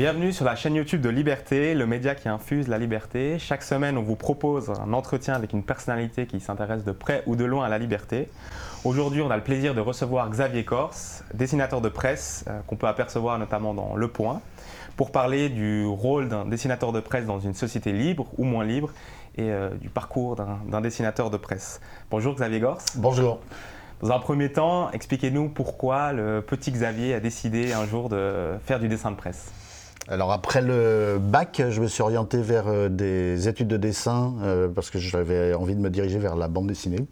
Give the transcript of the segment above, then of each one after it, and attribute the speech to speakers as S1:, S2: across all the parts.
S1: Bienvenue sur la chaîne YouTube de Liberté, le média qui infuse la liberté. Chaque semaine, on vous propose un entretien avec une personnalité qui s'intéresse de près ou de loin à la liberté. Aujourd'hui, on a le plaisir de recevoir Xavier Corse, dessinateur de presse euh, qu'on peut apercevoir notamment dans Le Point, pour parler du rôle d'un dessinateur de presse dans une société libre ou moins libre et euh, du parcours d'un dessinateur de presse. Bonjour Xavier Corse.
S2: Bonjour.
S1: Dans un premier temps, expliquez-nous pourquoi le petit Xavier a décidé un jour de faire du dessin de presse.
S2: Alors après le bac, je me suis orienté vers euh, des études de dessin euh, parce que j'avais envie de me diriger vers la bande dessinée.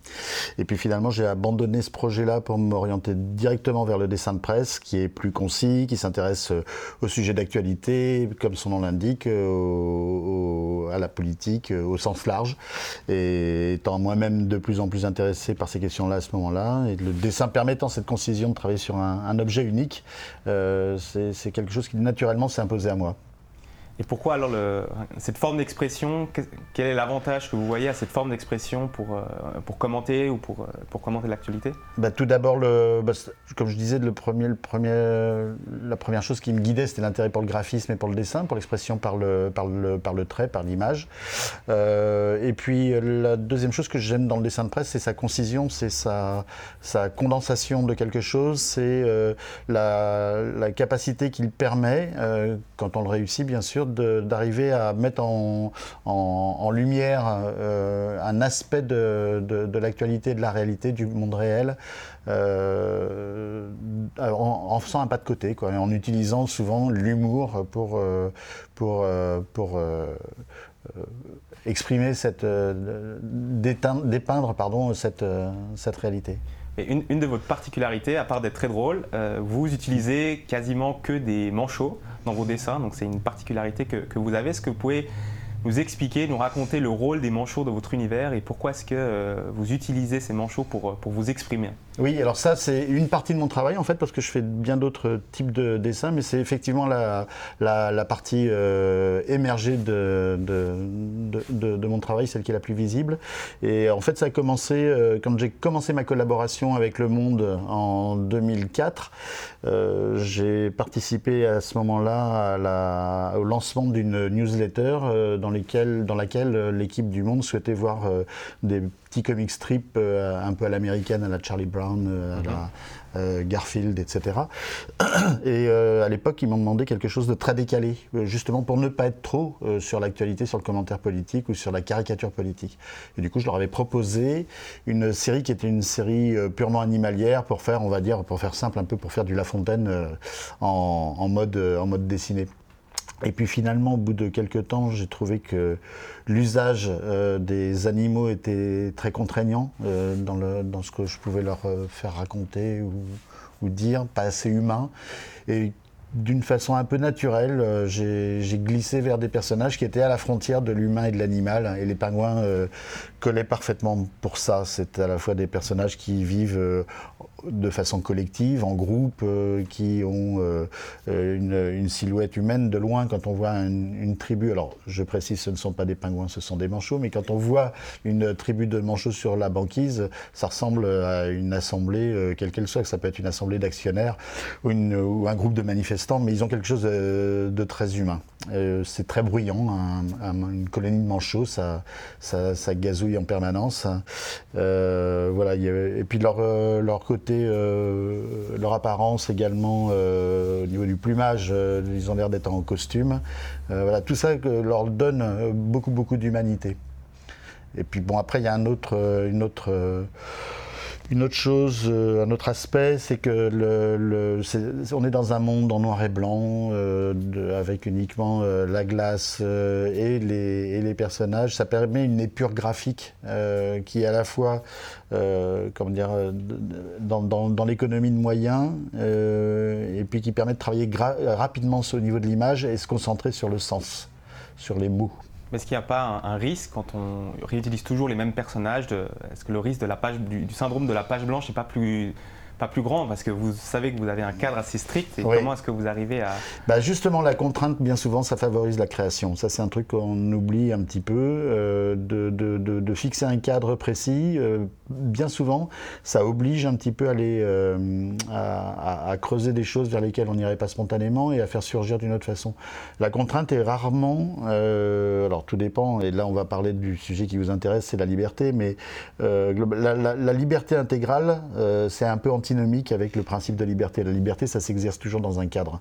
S2: Et puis finalement, j'ai abandonné ce projet-là pour m'orienter directement vers le dessin de presse, qui est plus concis, qui s'intéresse euh, au sujet d'actualité, comme son nom l'indique, à la politique au sens large. Et étant moi-même de plus en plus intéressé par ces questions-là à ce moment-là, et le dessin permettant cette concision de travailler sur un, un objet unique, c'est quelque chose qui naturellement s'est imposé à moi.
S1: Et pourquoi alors cette forme d'expression Quel est l'avantage que vous voyez à cette forme d'expression pour, euh, pour commenter ou pour, euh, pour commenter l'actualité?
S2: Bah, Tout d'abord, bah, comme je disais, le premier, la première chose qui me guidait, c'était l'intérêt pour le graphisme et pour le dessin, pour l'expression par le, par, le, par le trait, par l'image. Euh, et puis la deuxième chose que j'aime dans le dessin de presse, c'est sa concision, c'est sa, sa condensation de quelque chose, c'est la, capacité qu'il permet, quand on le réussit bien sûr, d'arriver à mettre en, lumière euh, un aspect de, l'actualité, de la réalité, du monde réel, euh, en, faisant un pas de côté, quoi, en utilisant souvent l'humour pour, euh, pour, pour exprimer cette, dépeindre pardon, cette, cette réalité.
S1: Et une, une, de vos particularités, à part d'être très drôle, vous utilisez quasiment que des manchots dans vos dessins, donc c'est une particularité que, que vous avez. Est-ce que vous pouvez nous expliquer, nous raconter le rôle des manchots dans votre univers et pourquoi est-ce que euh, vous utilisez ces manchots pour, pour vous exprimer?
S2: Oui, alors ça c'est une partie de mon travail en fait parce que je fais bien d'autres types de dessins, mais c'est effectivement la, la, partie euh, émergée de de, mon travail, celle qui est la plus visible. Et en fait ça a commencé euh, quand j'ai commencé ma collaboration avec Le Monde en 2004. j'ai participé à ce moment-là au lancement d'une newsletter dans dans, laquelle euh, l'équipe du Monde souhaitait voir euh, des petits comic strips euh, un peu à l'américaine, à la Charlie Brown, à la mhm. Garfield, etc. Et à l'époque, ils m'ont demandé quelque chose de très décalé, justement pour ne pas être trop sur l'actualité, sur le commentaire politique ou sur la caricature politique. Et du coup, je leur avais proposé une série qui était une série purement animalière pour faire, on va dire, pour faire simple, un peu pour faire du La Fontaine en, mode, en mode dessiné. Et puis finalement, au bout de quelques temps, j'ai trouvé que l'usage euh, des animaux était très contraignant euh, dans, dans, ce que je pouvais leur euh, faire raconter ou, dire, pas assez humain. D'une façon un peu naturelle, euh, j'ai glissé vers des personnages qui étaient à la frontière de l'humain et de l'animal. Et les pingouins collaient parfaitement pour ça. C'est à la fois des personnages qui vivent de façon collective, en groupe, euh, qui ont euh, une, silhouette humaine de loin. Quand on voit une, tribu, alors je précise, ce ne sont pas des pingouins, ce sont des manchots, mais quand on voit une tribu de manchots sur la banquise, ça ressemble à une assemblée, euh, quelle qu'elle soit, que ça peut être une assemblée d'actionnaires ou, un groupe de manifestants, mais ils ont quelque chose de, très humain. C'est très bruyant, une colonie de manchots, ça, ça, gazouille en permanence. voilà, et puis leur, leur côté euh, leur apparence également euh, au niveau du plumage, euh, ils ont l'air d'être en costume. voilà, tout ça leur donne beaucoup, beaucoup d'humanité. Et puis bon, après, il y a une autre une autre chose, euh, un autre aspect, c'est que le, on est dans un monde en noir et blanc, euh, avec uniquement euh, la glace et les, personnages. Ça permet une épure graphique qui est à la fois, comment dire, dans, dans, dans l'économie de moyens, et puis qui permet de travailler rapidement au niveau de l'image et se concentrer sur le sens, sur les mots.
S1: Est-ce qu'il n'y a pas un, risque quand on réutilise toujours les mêmes personnages Est-ce que le risque de la du, syndrome de la page blanche n'est pas plus, pas plus grand parce que vous savez que vous avez un cadre assez strict et comment est-ce que vous arrivez à...
S2: Bah justement, la contrainte, bien souvent, ça favorise la création. Ça, c'est un truc qu'on oublie un petit peu, euh, de, de, de, fixer un cadre précis. Euh, bien souvent, ça oblige un petit peu à, aller, euh, à, à, creuser des choses vers lesquelles on n'irait pas spontanément et à faire surgir d'une autre façon. La contrainte est rarement, alors tout dépend, et là on va parler du sujet qui vous intéresse, c'est la liberté, mais la, la, la, liberté intégrale, c'est un peu antinomique avec le principe de liberté. La liberté, ça s'exerce toujours dans un cadre.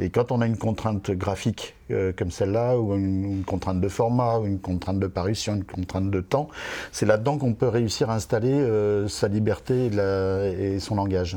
S2: Et quand on a une contrainte graphique euh, comme celle-là, ou une, contrainte de format, ou une contrainte de parution, une contrainte de temps, c'est là-dedans qu'on peut réussir à installer euh, sa liberté et, son langage.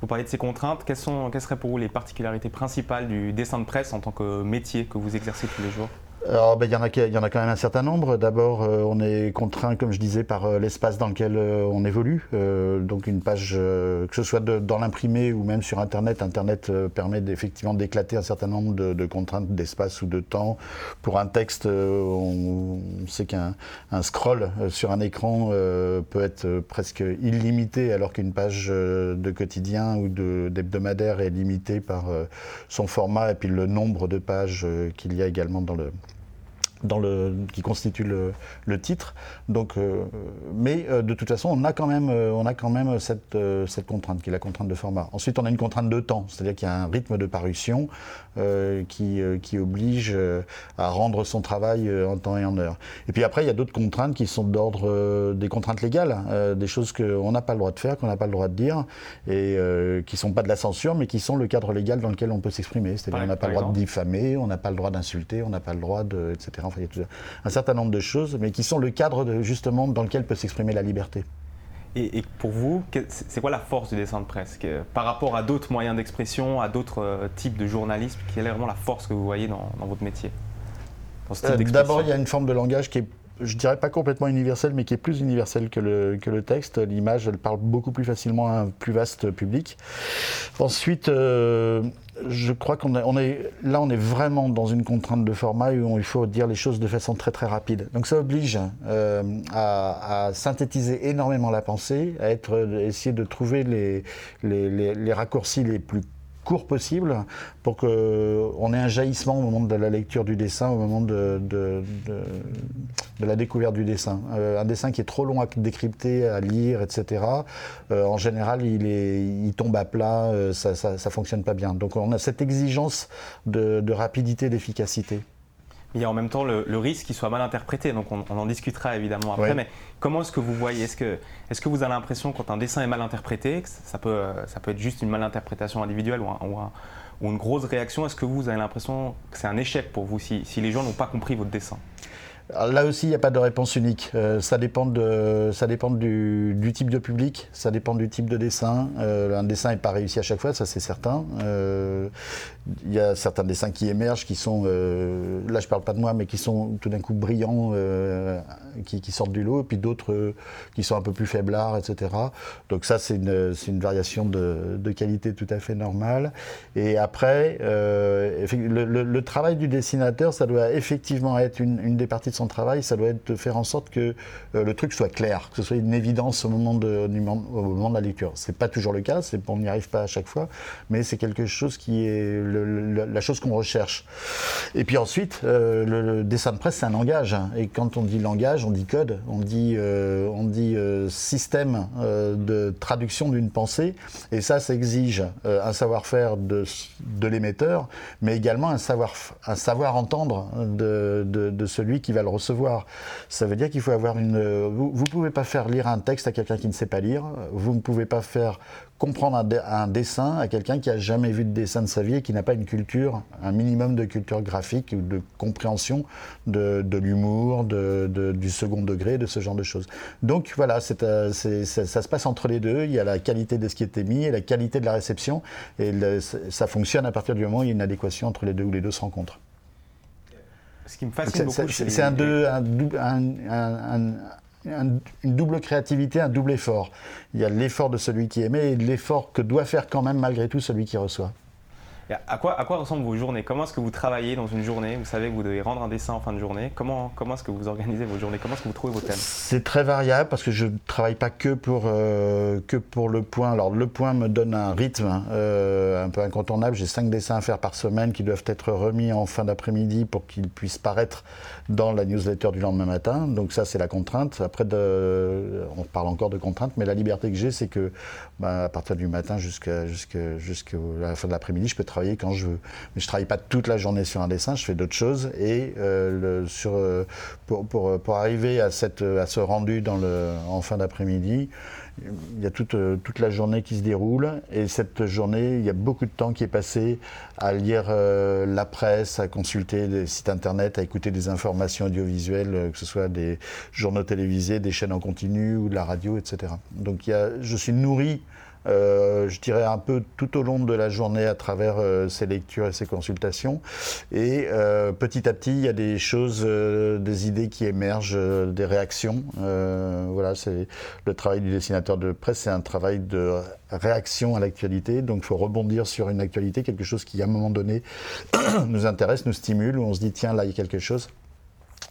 S1: Vous parlez de ces contraintes, quelles, sont, quelles seraient pour vous les particularités principales du dessin de presse en tant que métier que vous exercez tous les jours?
S2: Alors, ben, il, y en a, il y en a quand même un certain nombre. D'abord, euh, on est contraint, comme je disais, par euh, l'espace dans lequel euh, on évolue. donc, une page, que ce soit dans l'imprimé ou même sur Internet, Internet permet effectivement d'éclater un certain nombre de, contraintes d'espace ou de temps. Pour un texte, on, sait qu'un scroll sur un écran peut être presque illimité, alors qu'une page de quotidien ou d'hebdomadaire est limitée par son format et puis le nombre de pages qu'il y a également dans le, dans le, qui constitue le, le titre. Donc, euh, mais euh, de toute façon, on a quand même, euh, on a quand même cette, cette, contrainte, qui est la contrainte de format. Ensuite, on a une contrainte de temps, c'est-à-dire qu'il y a un rythme de parution qui, qui, oblige à rendre son travail en temps et en heure. Et puis après, il y a d'autres contraintes qui sont d'ordre des contraintes légales, des choses qu'on n'a pas le droit de faire, qu'on n'a pas le droit de dire, et qui ne sont pas de la censure, mais qui sont le cadre légal dans lequel on peut s'exprimer. C'est-à-dire qu'on n'a pas le droit de diffamer, on n'a pas le droit d'insulter, on n'a pas le droit de, etc il y a un certain nombre de choses, mais qui sont le cadre justement dans lequel peut s'exprimer la liberté.
S1: Et, pour vous, c'est quoi la force du dessin de presse Par rapport à d'autres moyens d'expression, à d'autres euh, types de journalisme, quelle est vraiment la force que vous voyez dans, votre métier
S2: euh, D'abord, il y a une forme de langage qui est je dirais pas complètement universelle, mais qui est plus universelle que le, que le texte. L'image, elle parle beaucoup plus facilement à un plus vaste public. Ensuite, euh, je crois qu'on on est là, on est vraiment dans une contrainte de format où il faut dire les choses de façon très très rapide. Donc ça oblige euh, à, synthétiser énormément la pensée, à être, essayer de trouver les, les, les raccourcis les plus court possible pour qu'on ait un jaillissement au moment de la lecture du dessin, au moment de, de, de, la découverte du dessin. Euh, un dessin qui est trop long à décrypter, à lire, etc., euh, en général, il, tombe à plat, euh, ça ne fonctionne pas bien. Donc on a cette exigence de, rapidité, d'efficacité
S1: il y a en même temps le, risque qu'il soit mal interprété. Donc on, en discutera évidemment après. Mais comment est-ce que vous voyez? Est-ce que, est que vous avez l'impression quand un dessin est mal interprété, que ça peut, ça peut être juste une malinterprétation individuelle ou, ou, une grosse réaction? Est-ce que vous avez l'impression que c'est un échec pour vous si, si les gens n'ont pas compris votre dessin?
S2: Là aussi, il n'y a pas de réponse unique. Euh, ça dépend, de, ça dépend du, type de public, ça dépend du type de dessin. Euh, un dessin n'est pas réussi à chaque fois, ça c'est certain. Euh, il y a certains dessins qui émergent, qui sont, là je parle pas de moi, mais qui sont tout d'un coup brillants, qui, sortent du lot, et puis d'autres qui sont un peu plus faiblards, etc. Donc ça c'est une, variation de, qualité tout à fait normale. Et après, le, travail du dessinateur, ça doit effectivement être une, une des parties de son travail, ça doit être de faire en sorte que euh, le truc soit clair, que ce soit une évidence au moment de, au moment de la lecture. C'est pas toujours le cas, on n'y arrive pas à chaque fois, mais c'est quelque chose qui est la chose qu'on recherche. Et puis ensuite, euh, le, dessin de presse, c'est un langage. Hein. Et quand on dit langage, on dit code, on dit, euh, on dit système de traduction d'une pensée. Et ça, ça exige un savoir-faire de, de l'émetteur, mais également un savoir, un savoir entendre de, de, de celui qui va le recevoir. Ça veut dire qu'il faut avoir une. Vous ne pouvez pas faire lire un texte à quelqu'un qui ne sait pas lire. Vous ne pouvez pas faire comprendre un, dessin à quelqu'un qui a jamais vu de dessin de sa vie et qui n'a pas une culture, un minimum de culture graphique ou de compréhension de, l'humour, du second degré, de ce genre de choses. Donc voilà, euh, ça, se passe entre les deux. Il y a la qualité de ce qui est émis et la qualité de la réception. Et ça fonctionne à partir du moment où il y a une adéquation entre les deux, où les deux se rencontrent.
S1: Ce qui me fascine beaucoup,
S2: c'est un, une double créativité, un double effort. Il y a l'effort de celui qui émet et l'effort que doit faire quand même malgré tout celui qui reçoit.
S1: À quoi, ressemblent vos journées? Comment est-ce que vous travaillez dans une journée? Vous savez que vous devez rendre un dessin en fin de journée. Comment, est-ce que vous organisez vos journées? Comment est-ce que vous trouvez vos thèmes?
S2: C'est très variable parce que je ne travaille pas que pour, euh, que pour le point. Alors le point me donne un rythme hein, euh, un peu incontournable. J'ai cinq dessins à faire par semaine qui doivent être remis en fin d'après-midi pour qu'ils puissent paraître dans la newsletter du lendemain matin. Donc ça c'est la contrainte. Après on parle encore de contrainte, mais la liberté que j'ai c'est que bah, à partir du matin jusqu'à la fin de l'après-midi, je peux travailler quand je veux. Mais je travaille pas toute la journée sur un dessin, je fais d'autres choses. Et euh, euh, pour, pour, pour, arriver à, cette, à ce rendu en fin d'après-midi, il y a toute, toute, la journée qui se déroule. Et cette journée, il y a beaucoup de temps qui est passé à lire euh, la presse, à consulter des sites internet, à écouter des informations audiovisuelles, euh, que ce soit des journaux télévisés, des chaînes en continu ou de la radio, etc. Donc il y a, je suis nourri euh, je dirais un peu tout au long de la journée à travers euh, ces lectures et ces consultations. Et euh, petit à petit, il y a des choses, des idées qui émergent, des réactions. voilà, c'est le travail du dessinateur de presse, c'est un travail de réaction à l'actualité. Donc, il faut rebondir sur une actualité, quelque chose qui, à un moment donné, nous intéresse, nous stimule, où on se dit, tiens, là, il y a quelque chose.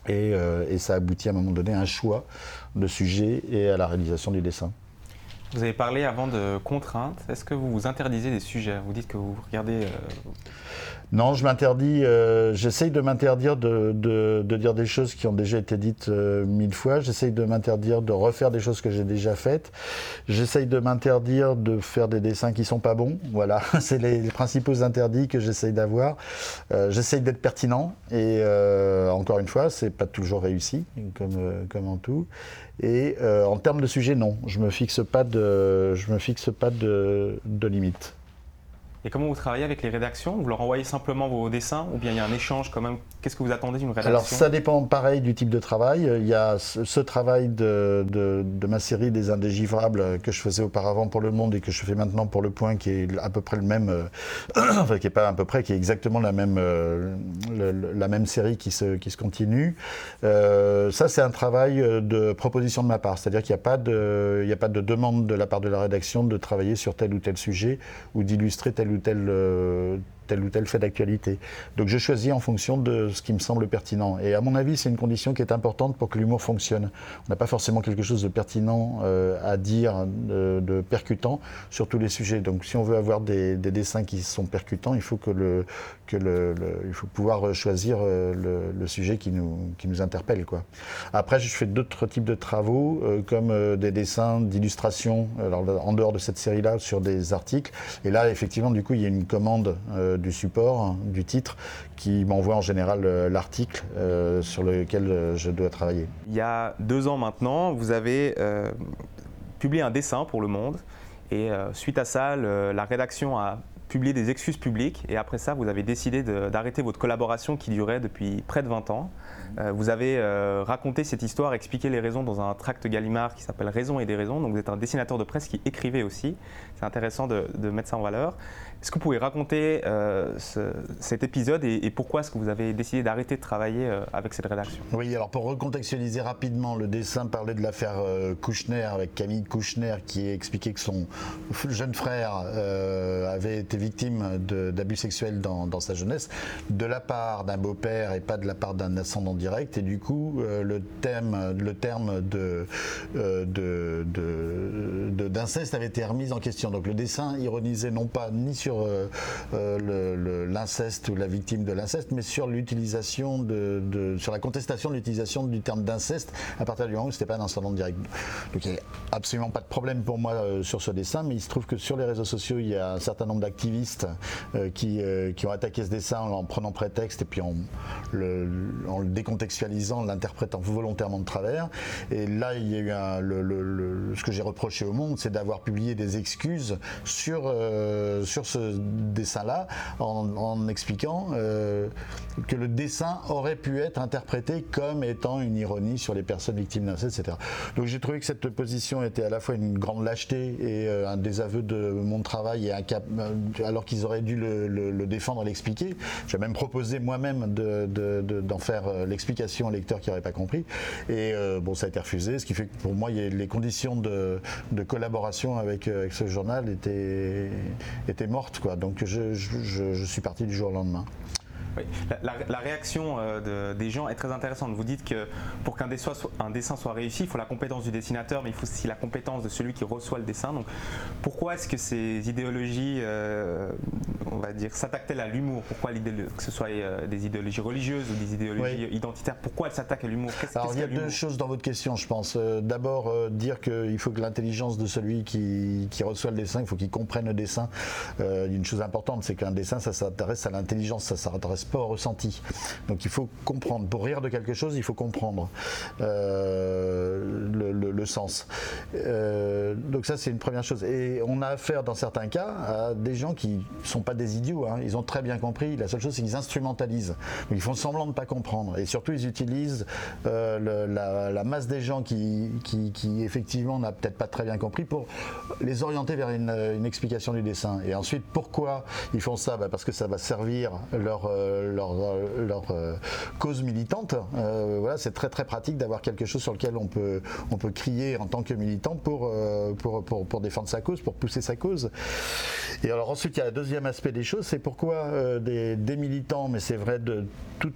S2: Et, et ça aboutit à un moment donné à un choix de sujet et à la réalisation du dessin.
S1: Vous avez parlé avant de contraintes. Est-ce que vous vous interdisez des sujets? Vous dites que vous regardez. Euh,
S2: non, je m'interdis, euh, j'essaye de m'interdire de, dire des choses qui ont déjà été dites euh, mille fois. J'essaye de m'interdire de refaire des choses que j'ai déjà faites. J'essaye de m'interdire de faire des dessins qui sont pas bons. Voilà, c'est les, principaux interdits que j'essaye d'avoir. j'essaye d'être pertinent et encore une fois, c'est pas toujours réussi, comme, comme en tout. Et euh, en termes de sujet, non, je me me fixe pas de, de limite.
S1: Et comment vous travaillez avec les rédactions? Vous leur envoyez simplement vos dessins ou bien il y a un échange quand même? Qu'est-ce que vous attendez d'une rédaction?
S2: Alors ça dépend pareil du type de travail. Il y a ce, travail de, ma série des indégivrables que je faisais auparavant pour Le Monde et que je fais maintenant pour Le Point qui est à peu près le même, euh, enfin qui est pas à peu près, qui est exactement la même, euh, la même série qui se, qui se continue. Euh, ça c'est un travail de proposition de ma part, c'est-à-dire qu'il n'y a, pas de, a pas de demande de la part de la rédaction de travailler sur tel ou tel sujet ou d'illustrer tel ou tel, euh, tel ou tel fait d'actualité. Donc je choisis en fonction de ce qui me semble pertinent. Et à mon avis, c'est une condition qui est importante pour que l'humour fonctionne. On n'a pas forcément quelque chose de pertinent euh, à dire, de, percutant sur tous les sujets. Donc si on veut avoir des, dessins qui sont percutants, il faut que le, que le, il faut pouvoir choisir euh, le, sujet qui nous, qui nous interpelle. Quoi. Après, je fais d'autres types de travaux, euh, comme des dessins d'illustration, en dehors de cette série-là, sur des articles. Et là, effectivement, du coup, il y a une commande du support, du titre, qui m'envoie en général euh, l'article euh, sur lequel euh, je dois travailler.
S1: Il y a deux ans maintenant, vous avez publié un dessin pour Le Monde. Et suite à ça, la rédaction a publié des excuses publiques. Et après ça, vous avez décidé d'arrêter votre collaboration qui durait depuis près de 20 ans. Vous avez raconté cette histoire, expliqué les raisons dans un tract Gallimard qui s'appelle Raison et des raisons. Donc vous êtes un dessinateur de presse qui écrivait aussi. C'est intéressant de, mettre ça en valeur. Est-ce que vous pouvez raconter euh, cet épisode et, pourquoi est-ce que vous avez décidé d'arrêter de travailler euh, avec cette rédaction?
S2: Oui, alors pour recontextualiser rapidement, le dessin parlait de l'affaire euh, Kouchner avec Camille Kouchner qui expliquait que son jeune frère avait été victime d'abus sexuels dans, sa jeunesse de la part d'un beau-père et pas de la part d'un ascendant direct. Et du coup, le, thème, le terme de, d'inceste avait été remis en question. Donc le dessin ironisait non pas ni sur euh, euh, l'inceste ou la victime de l'inceste, mais sur l'utilisation de, sur la contestation de l'utilisation du terme d'inceste à partir du moment où c'était pas un ascendant direct. Donc il n'y a absolument pas de problème pour moi euh, sur ce dessin, mais il se trouve que sur les réseaux sociaux, il y a un certain nombre d'activistes qui, qui, ont attaqué ce dessin en, prenant prétexte et puis en le, en le décontextualisant, l'interprétant volontairement de travers. Et là, il y a ce que j'ai reproché au monde, c'est d'avoir publié des excuses sur, sur ce dessin-là en, expliquant euh, que le dessin aurait pu être interprété comme étant une ironie sur les personnes victimes d'inceste, etc. Donc j'ai trouvé que cette position était à la fois une grande lâcheté et euh, un désaveu de mon travail et un cap, euh, alors qu'ils auraient dû le, défendre l'expliquer. J'ai même proposé moi-même d'en faire euh, l'explication au lecteur qui n'aurait pas compris. Et euh, bon, ça a été refusé, ce qui fait que pour moi, les conditions de, collaboration avec, ce journal étaient, étaient mortes. Quoi. Donc je suis parti du jour au lendemain.
S1: La, réaction euh, des gens est très intéressante. Vous dites que pour qu'un dessin, dessin, soit réussi, il faut la compétence du dessinateur, mais il faut aussi la compétence de celui qui reçoit le dessin. Donc, pourquoi est-ce que ces idéologies, euh, on va dire, s'attaquent-elles à l'humour? Pourquoi que ce soit euh, des idéologies religieuses ou des idéologies identitaires Pourquoi elles s'attaquent à l'humour?
S2: Alors, il y a deux choses dans votre question, je pense. D'abord, dire qu'il faut que l'intelligence de celui qui, qui, reçoit le dessin, il faut qu'il comprenne le dessin. une chose importante, c'est qu'un dessin, ça s'intéresse à l'intelligence, ça s'intéresse ressenti. Donc il faut comprendre. Pour rire de quelque chose, il faut comprendre euh, le, sens. Euh, donc ça, c'est une première chose. Et on a affaire, dans certains cas, à des gens qui ne sont pas des idiots. Hein. Ils ont très bien compris. La seule chose, c'est qu'ils instrumentalisent. ils font semblant de ne pas comprendre. Et surtout, ils utilisent euh, la, masse des gens qui, effectivement, n'a peut-être pas très bien compris pour les orienter vers une, explication du dessin. Et ensuite, pourquoi ils font ça? Bah, Parce que ça va servir leur leur, leur euh, cause militante. Euh, voilà, c'est très très pratique d'avoir quelque chose sur lequel on peut, on peut crier en tant que militant pour, euh, pour, pour, défendre sa cause, pour pousser sa cause. Et alors ensuite, il y a le deuxième aspect des choses, c'est pourquoi des, militants, mais c'est vrai de tout,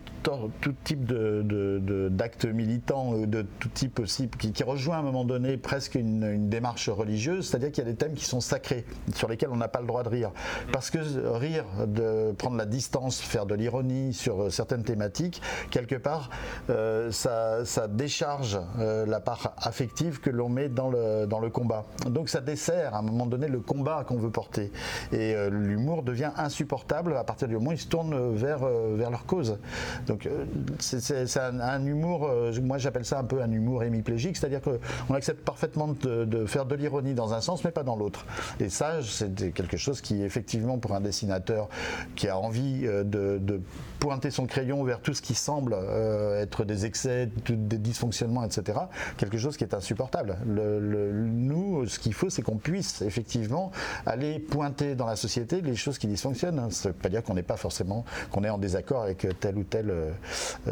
S2: type d'actes de, de, militants, de tout type aussi, qui, qui, rejoint à un moment donné presque une, une démarche religieuse, c'est-à-dire qu'il y a des thèmes qui sont sacrés, sur lesquels on n'a pas le droit de rire. Parce que rire, de prendre la distance, faire de l'ironie sur euh, certaines thématiques, quelque part, euh, ça, décharge euh, la part affective que l'on met dans le, combat. Donc ça dessert à un moment donné le combat qu'on veut porter. Et l'humour devient insupportable à partir du moment où ils se tournent vers, leur cause. Donc c'est un, humour, moi j'appelle ça un peu un humour hémiplégique, c'est-à-dire qu'on accepte parfaitement de, faire de l'ironie dans un sens mais pas dans l'autre. Et ça, c'est quelque chose qui effectivement pour un dessinateur qui a envie de pointer son crayon vers tout ce qui semble euh, être des excès, des dysfonctionnements, etc. Quelque chose qui est insupportable. nous, ce qu'il faut, c'est qu'on puisse effectivement aller pointer dans la société les choses qui dysfonctionnent. Ça ne veut pas dire qu'on n'est pas forcément qu'on est en désaccord avec tel ou tel, euh,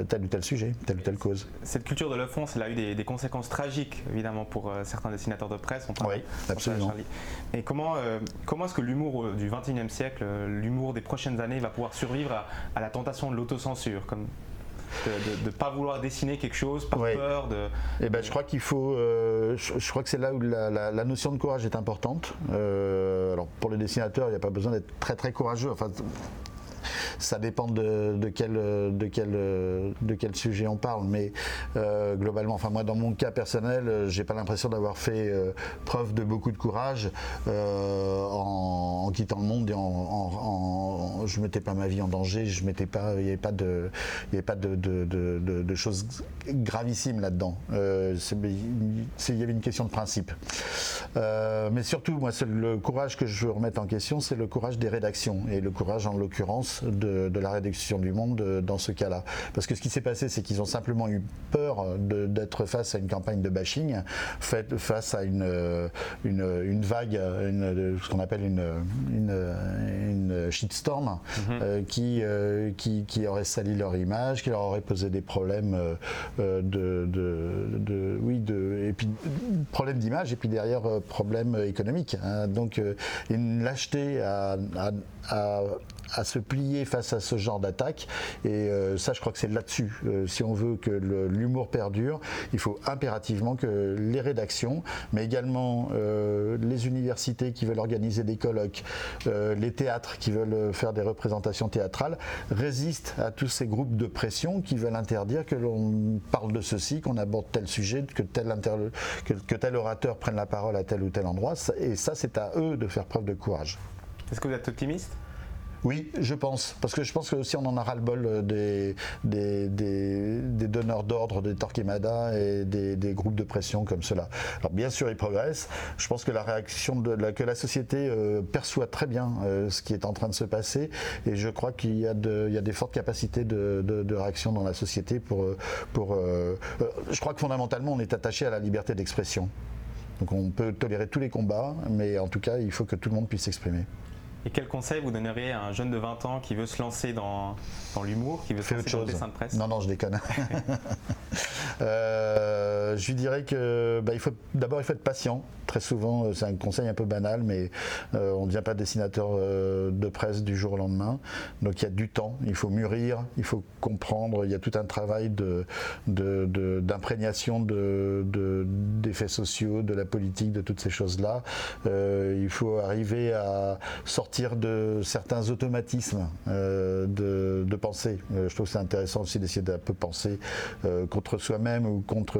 S2: tel ou tel sujet, telle ou telle cause.
S1: Cette culture de l'offense, elle a eu des, conséquences tragiques, évidemment, pour euh, certains dessinateurs de presse.
S2: oui, absolument.
S1: Et comment, comment est-ce que l'humour du XXIe siècle, l'humour des prochaines années, va pouvoir survivre à, à la tentation de l'autocensure comme de ne pas vouloir dessiner quelque chose par peur de.
S2: Eh ben, je crois qu'il faut. Euh, je, crois que c'est là où la, notion de courage est importante. Euh, alors pour le dessinateur, il n'y a pas besoin d'être très très courageux. Enfin, ça dépend de, quel, sujet on parle, mais euh, globalement, enfin moi dans mon cas personnel, j'ai pas l'impression d'avoir fait euh, preuve de beaucoup de courage euh, en, quittant le monde et en, je mettais pas ma vie en danger, je mettais pas, il n'y avait pas de, il y avait pas de, de, choses gravissimes là-dedans. il y avait une question de principe. mais surtout, moi, le courage que je veux remettre en question, c'est le courage des rédactions et le courage, en l'occurrence, de, la réduction du monde euh, dans ce cas-là. Parce que ce qui s'est passé, c'est qu'ils ont simplement eu peur d'être face à une campagne de bashing, fait, face à une, euh, une, vague, une, ce qu'on appelle une, une, shitstorm, mhm. qui, qui, aurait sali leur image, qui leur aurait posé des problèmes de, de, oui, de, et puis problème d'image et puis derrière problème économique. Hein. Donc une lâcheté à, à à se plier face à ce genre d'attaque. Et euh, ça, je crois que c'est là-dessus. Euh, si on veut que l'humour perdure, il faut impérativement que les rédactions, mais également euh, les universités qui veulent organiser des colloques, les théâtres qui veulent faire des représentations théâtrales, résistent à tous ces groupes de pression qui veulent interdire que l'on parle de ceci, qu'on aborde tel sujet, que tel orateur prenne la parole à tel ou tel endroit. Et ça, c'est à eux de faire preuve de courage.
S1: Est-ce que vous êtes optimiste?
S2: Oui, je pense. Parce que je pense que aussi on en a ras-le-bol euh, des, des, donneurs d'ordre, des Torquemada et des, groupes de pression comme cela. Alors bien sûr, ils progressent. Je pense que la réaction de la, que la société euh, perçoit très bien euh, ce qui est en train de se passer. Et je crois qu'il y, a des fortes capacités de, réaction dans la société pour je crois que fondamentalement, on est attaché à la liberté d'expression. Donc on peut tolérer tous les combats, mais en tout cas, il faut que tout le monde puisse s'exprimer.
S1: Et quel conseil vous donneriez à un jeune de 20 ans qui veut se lancer dans, l'humour, qui veut se lancer dans le dessin de presse?
S2: Non, non, je déconne. Euh, je lui dirais que bah, faut d'abord il faut être patient. Très souvent, euh, c'est un conseil un peu banal, mais euh, on ne devient pas dessinateur de presse du jour au lendemain. Donc il y a du temps, il faut mûrir, il faut comprendre. Il y a tout un travail d'imprégnation de, d'effets sociaux, de la politique, de toutes ces choses-là. il faut arriver à sortir de certains automatismes de, de, pensée. je trouve que c'est intéressant aussi d'essayer d'un peu penser contre soi-même ou contre.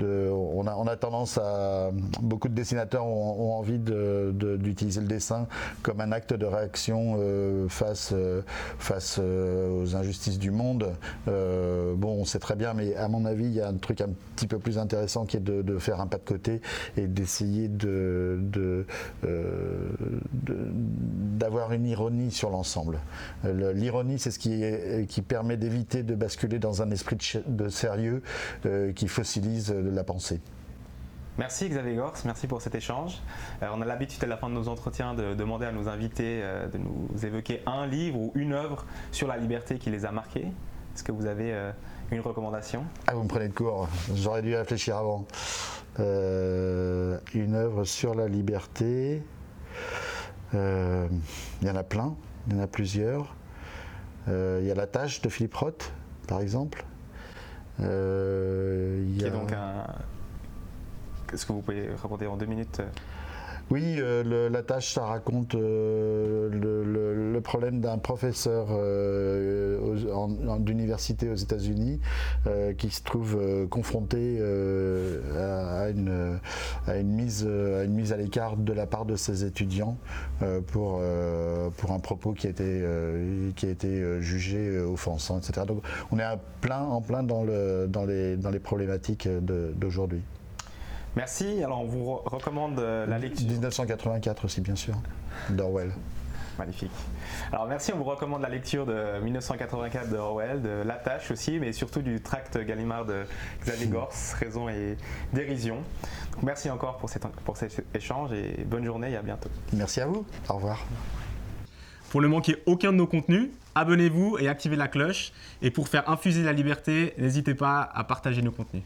S2: On, a, on, a, tendance à. Beaucoup de dessinateurs ont, envie d'utiliser le dessin comme un acte de réaction euh, face, euh, face euh, aux injustices du monde. bon, on sait très bien, mais à mon avis, il y a un truc un petit peu plus intéressant qui est de, faire un pas de côté et d'essayer de, d'avoir une ironie sur l'ensemble. L'ironie, c'est ce qui, est, qui permet d'éviter de basculer dans un esprit de, de sérieux euh, qui fossilise euh, la pensée.
S1: Merci Xavier Gors, merci pour cet échange. Euh, on a l'habitude à la fin de nos entretiens de demander à nos invités de nous évoquer un livre ou une œuvre sur la liberté qui les a marqués. Est-ce que vous avez une recommandation?
S2: Ah, vous me prenez de court, j'aurais dû réfléchir avant. une œuvre sur la liberté, il y en a plein, il y en a plusieurs. Il y a La tâche de Philippe Roth, par exemple.
S1: Euh, Qui est donc un. Est-ce que vous pouvez raconter en deux minutes
S2: oui, euh, la tâche, ça raconte euh, le, problème d'un professeur d'université aux États-Unis qui se trouve confronté à, une, mise, à une mise à l'écart de la part de ses étudiants pour, pour un propos qui a été, qui a été jugé offensant, etc. Donc on est plein, en plein dans, le, dans, les, dans les problématiques d'aujourd'hui.
S1: Merci. Alors, on vous recommande euh, la lecture.
S2: 1984 aussi, bien sûr, d'Orwell.
S1: Magnifique. Alors merci, on vous recommande la lecture de 1984 de Orwell, de La Tâche aussi, mais surtout du tract Gallimard de Xavier. Gors, Raison et Dérision. merci encore pour, pour cet échange et bonne journée et à bientôt.
S2: Merci à vous. Au revoir.
S1: Pour ne manquer aucun de nos contenus, abonnez-vous et activez la cloche. Et pour faire infuser la liberté, n'hésitez pas à partager nos contenus.